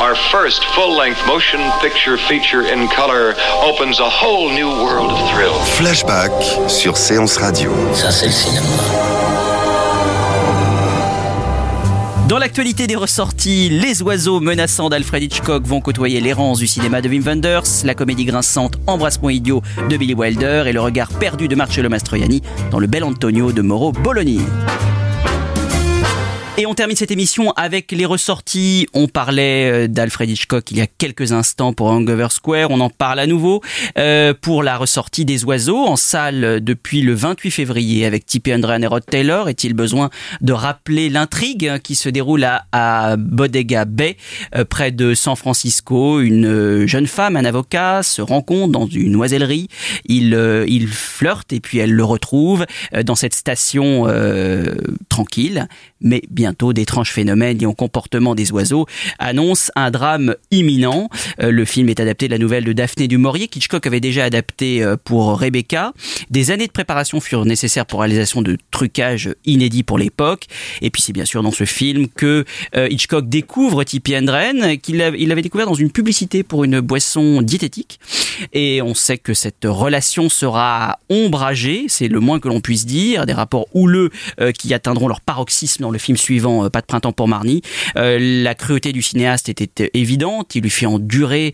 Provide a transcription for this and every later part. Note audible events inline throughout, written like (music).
Our first full-length motion picture feature in color opens a whole new world of thrill. Flashback sur Séance Radio. Ça, c'est le cinéma. Dans l'actualité des ressorties, les oiseaux menaçants d'Alfred Hitchcock vont côtoyer l'errance du cinéma de Wim Wenders, la comédie grinçante Embrassement idiot de Billy Wilder et le regard perdu de Marcello Mastroianni dans le bel Antonio de Mauro Bologna. Et on termine cette émission avec les ressorties. On parlait euh, d'Alfred Hitchcock il y a quelques instants pour Hangover Square. On en parle à nouveau euh, pour la ressortie des oiseaux en salle depuis le 28 février avec Tippi Hedren et Rod Taylor. Est-il besoin de rappeler l'intrigue qui se déroule à, Bodega Bay, euh, près de San Francisco? Une jeune femme, un avocat, se rencontre dans une oisellerie. Il, il flirte et puis elle le retrouve dans cette station tranquille, mais bientôt d'étranges phénomènes liés au comportement des oiseaux annoncent un drame imminent. Euh, le film est adapté de la nouvelle de Daphné du Maurier, qu'Hitchcock avait déjà adapté euh, pour Rebecca. Des années de préparation furent nécessaires pour réalisation de trucages inédits pour l'époque. Et puis c'est bien sûr dans ce film que euh, Hitchcock découvre Tippi Hedren, qu'il avait découvert dans une publicité pour une boisson diététique. Et on sait que cette relation sera ombragée, c'est le moins que l'on puisse dire, des rapports houleux euh, qui atteindront leur paroxysme dans le film suivant, euh, Pas de printemps pour Marnie. Euh, la cruauté du cinéaste était évidente, il lui fait endurer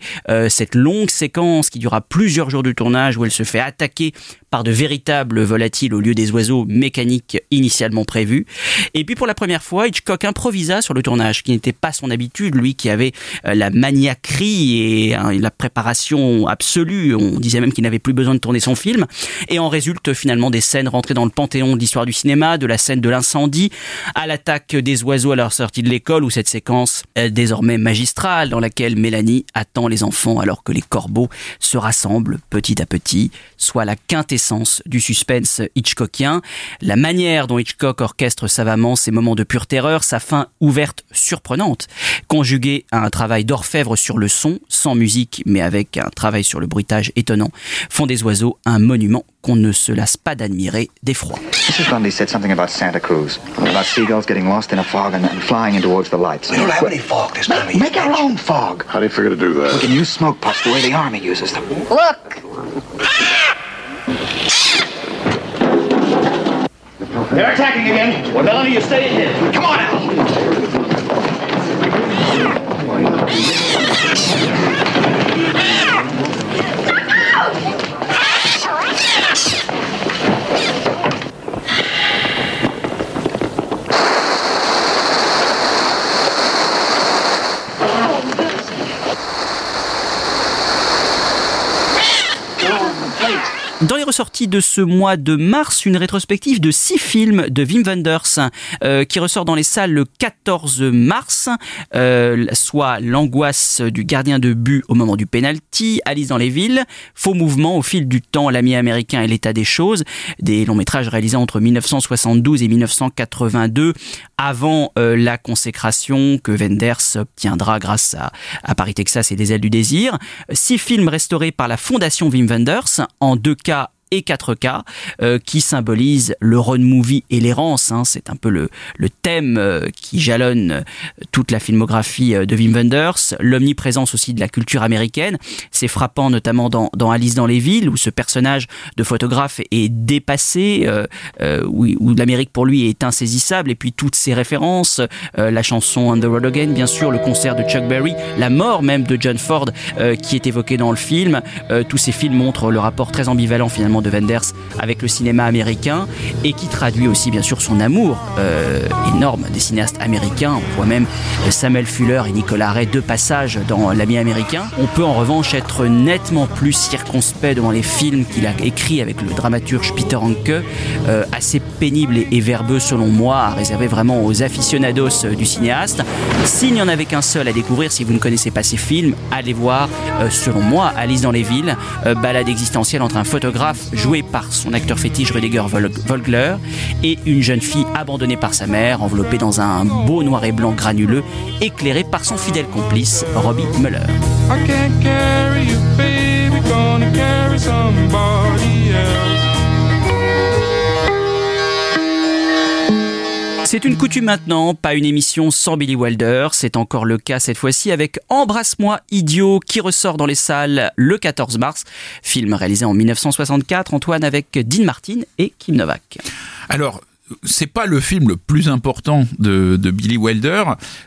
cette longue séquence qui durera plusieurs jours de tournage où elle se fait attaquer par de véritables volatiles au lieu des oiseaux mécaniques initialement prévus. Et puis pour la première fois, Hitchcock improvisa sur le tournage, qui n'était pas son habitude, lui qui avait la maniaquerie et hein, la préparation absolue. On disait même qu'il n'avait plus besoin de tourner son film. Et en résulte finalement des scènes rentrées dans le panthéon de l'histoire du cinéma, de la scène de l'incendie à l'attaque des oiseaux à leur sortie de l'école, ou cette séquence désormais magistrale dans laquelle Mélanie attend les enfants alors que les corbeaux se rassemblent petit à petit, soit la quintessence du suspense hitchcockien. La manière dont Hitchcock orchestre savamment ces moments de pure terreur, sa fin ouverte surprenante, conjuguée à un travail d'orfèvre sur le son, sans musique mais avec un travail sur le bruitage étonnant, font des oiseaux un monument qu'on ne se lasse pas d'admirer d'effroi. Mrs. Grundy said something about Santa Cruz, about seagulls getting lost in a fog and, and flying in towards the lights. We don't have any fog this time of Make, make our own fog. How do you figure to do We that? can use smoke puffs the way the army uses them. Look! they're attacking again. Well, Melanie, you stay in here. Come on out. De ce mois de mars, une rétrospective de six films de Wim Wenders euh, qui ressort dans les salles le 14 mars, euh, soit L'angoisse du gardien de but au moment du penalty, Alice dans les villes, Faux mouvement au fil du temps, L'ami américain et l'état des choses, des longs métrages réalisés entre 1972 et 1982, avant euh, la consécration que Wenders obtiendra grâce à, à Paris, Texas et des ailes du désir. Six films restaurés par la Fondation Wim Wenders, en deux cas et 4K, euh, qui symbolise le road movie et l'errance. Hein. C'est un peu le, le thème euh, qui jalonne euh, toute la filmographie de Wim Wenders. L'omniprésence aussi de la culture américaine. C'est frappant notamment dans, dans, Alice dans les villes, où ce personnage de photographe est dépassé, où, où l'Amérique pour lui est insaisissable, et puis toutes ses références, la chanson On Again, bien sûr, le concert de Chuck Berry, la mort même de John Ford qui est évoqué dans le film. tous ces films montrent le rapport très ambivalent finalement de Wenders avec le cinéma américain et qui traduit aussi bien sûr son amour euh, énorme des cinéastes américains. On voit même euh, Samuel Fuller et Nicolas Ray deux passages dans L'ami américain. On peut en revanche être nettement plus circonspect devant les films qu'il a écrits avec le dramaturge Peter Hanke, euh, assez pénible et, verbeux selon moi, à réserver vraiment aux aficionados du cinéaste. S'il n'y en avait qu'un seul à découvrir, si vous ne connaissez pas ces films, allez voir, selon moi, Alice dans les villes, balade existentielle entre un photographe joué par son acteur fétiche Rudiger Volgler, et une jeune fille abandonnée par sa mère, enveloppée dans un beau noir et blanc granuleux, éclairée par son fidèle complice, Robbie Muller. C'est une coutume maintenant, pas une émission sans Billy Wilder. C'est encore le cas cette fois-ci avec Embrasse-moi idiot qui ressort dans les salles le 14 mars. Film réalisé en 1964, Antoine avec Dean Martin et Kim Novak. Alors, c'est pas le film le plus important de, de Billy Wilder,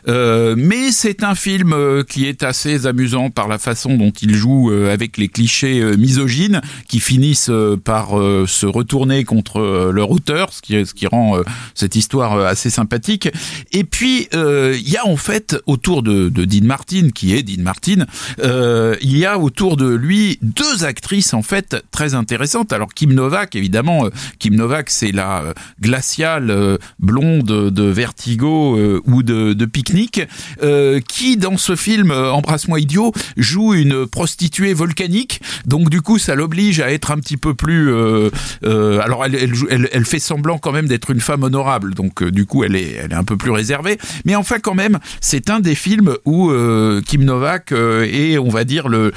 euh, mais c'est un film euh, qui est assez amusant par la façon dont il joue euh, avec les clichés euh, misogynes qui finissent par se retourner contre leur auteur, ce qui, ce qui rend cette histoire assez sympathique. Et puis il y a en fait autour de, de, Dean Martin, qui est Dean Martin, il y a autour de lui deux actrices en fait très intéressantes. Alors Kim Novak, évidemment, Kim Novak c'est la glace euh, blonde de Vertigo euh, ou de, de Picnic, euh, qui dans ce film Embrasse-moi idiot joue une prostituée volcanique. Donc du coup, ça l'oblige à être un petit peu plus. alors elle, fait semblant quand même d'être une femme honorable. Donc du coup, elle est, un peu plus réservée. Mais enfin, quand même, c'est un des films où Kim Novak est, on va dire, le,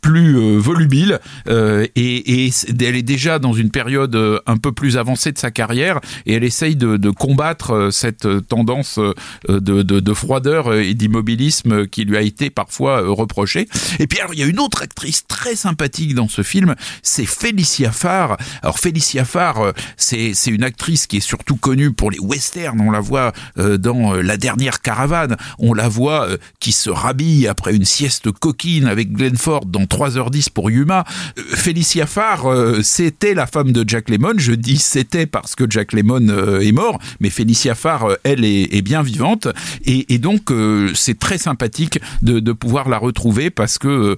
plus volubile et elle est déjà dans une période un peu plus avancée de sa carrière et elle essaye de, de combattre euh, cette euh, tendance euh, de, de, de froideur et d'immobilisme qui lui a été parfois reprochée. Et puis alors il y a une autre actrice très sympathique dans ce film, c'est Felicia Farr. Alors Felicia Farr, c'est une actrice qui est surtout connue pour les westerns. On la voit dans La dernière caravane, on la voit qui se rhabille après une sieste coquine avec Glenn Ford dans 3h10 pour Yuma. Felicia Farr, c'était la femme de Jack Lemmon. Je dis c'était parce que Jack Lemmon euh, est mort, mais Félicia Farr, euh, elle, est, bien vivante. Et, donc, euh, c'est très sympathique de, pouvoir la retrouver parce que,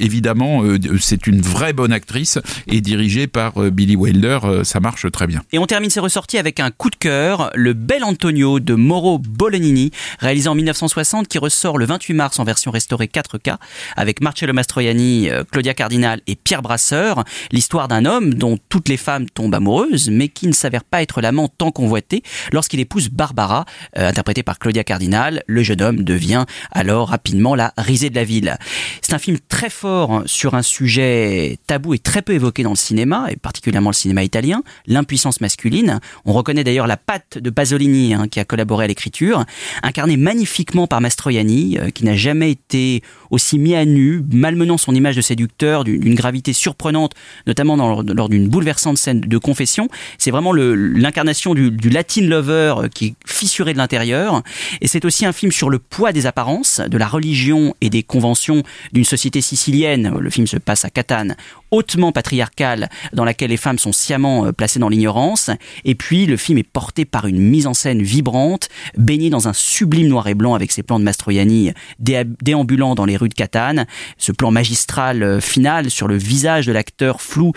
évidemment, c'est une vraie bonne actrice et dirigée par Billy Wilder, ça marche très bien. Et on termine ses ressorties avec un coup de cœur, Le Bel Antonio de Mauro Bolognini, réalisé en 1960, qui ressort le 28 mars en version restaurée 4K, avec Marcello Mastroianni, Claudia Cardinal et Pierre Brasseur. L'histoire d'un homme dont toutes les femmes tombent amoureuses, mais qui ne s'avère pas être l'amant tant convoité. Lorsqu'il épouse Barbara, euh, interprétée par Claudia Cardinal, le jeune homme devient alors rapidement la risée de la ville. C'est un film très fort sur un sujet tabou et très peu évoqué dans le cinéma, et particulièrement le cinéma italien, l'impuissance masculine. On reconnaît d'ailleurs la patte de Pasolini hein, qui a collaboré à l'écriture, incarné magnifiquement par Mastroianni, euh, qui n'a jamais été aussi mis à nu, malmenant son image de séducteur d'une gravité surprenante, notamment lors d'une bouleversante scène de confession. C'est vraiment le, l'incarnation du, Latin lover euh, qui est fissuré de l'intérieur. Et c'est aussi un film sur le poids des apparences, de la religion et des conventions d'une société sicilienne. Le film se passe à Catane, hautement patriarcale, dans laquelle les femmes sont sciemment euh, placées dans l'ignorance. Et puis, le film est porté par une mise en scène vibrante, baignée dans un sublime noir et blanc avec ses plans de Mastroianni déambulant dans les rues de Catane. Ce plan magistral euh, final sur le visage de l'acteur flou,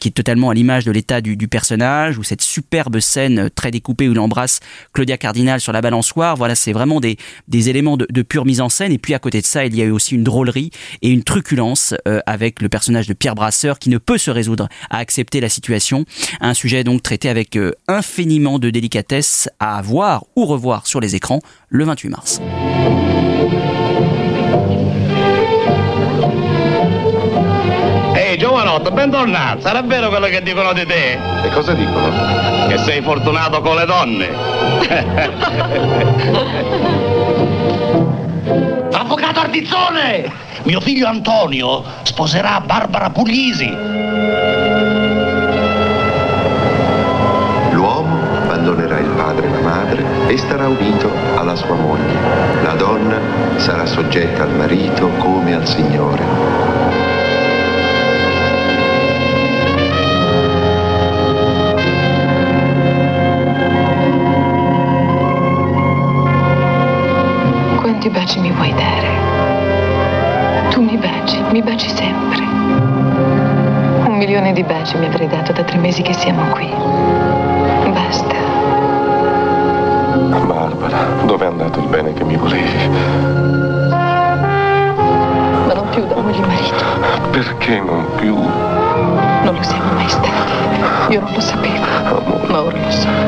qui est totalement à l'image de l'état du, personnage, ou cette super superbe scène très découpée où il embrasse Claudia Cardinal sur la balançoire. Voilà, c'est vraiment des, éléments de, pure mise en scène. Et puis à côté de ça, il y a eu aussi une drôlerie et une truculence euh, avec le personnage de Pierre Brasseur qui ne peut se résoudre à accepter la situation. Un sujet donc traité avec euh, infiniment de délicatesse à voir ou revoir sur les écrans le 28 mars. Giovanotto, bentornato. Sarà vero quello che dicono di te? E cosa dicono? Che sei fortunato con le donne. (laughs) (laughs) Avvocato Ardizzone! Mio figlio Antonio sposerà Barbara Puglisi. L'uomo abbandonerà il padre e la madre e starà unito alla sua moglie. La donna sarà soggetta al marito come al Signore. Quanti baci mi vuoi dare? Tu mi baci, mi baci sempre. Un milione di baci mi avrei dato da tre mesi che siamo qui. Basta. Barbara, dove è andato il bene che mi volevi? Ma non più da moglie e marito. Perché non più? Non lo siamo mai stati. Io non lo sapevo. Ma ora lo so.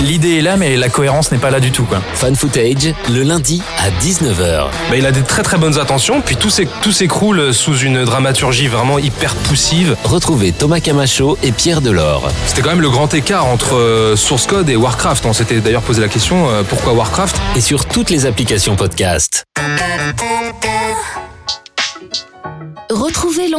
L'idée est là, mais la cohérence n'est pas là du tout. Quoi. Fan footage, le lundi à 19h. Bah, il a des très très bonnes intentions, puis tout s'éc- tout s'écroule sous une dramaturgie vraiment hyper poussive. Retrouvez Thomas Camacho et Pierre Delors. C'était quand même le grand écart entre euh, Source Code et Warcraft. On s'était d'ailleurs posé la question euh, pourquoi Warcraft? Et sur toutes les applications podcast.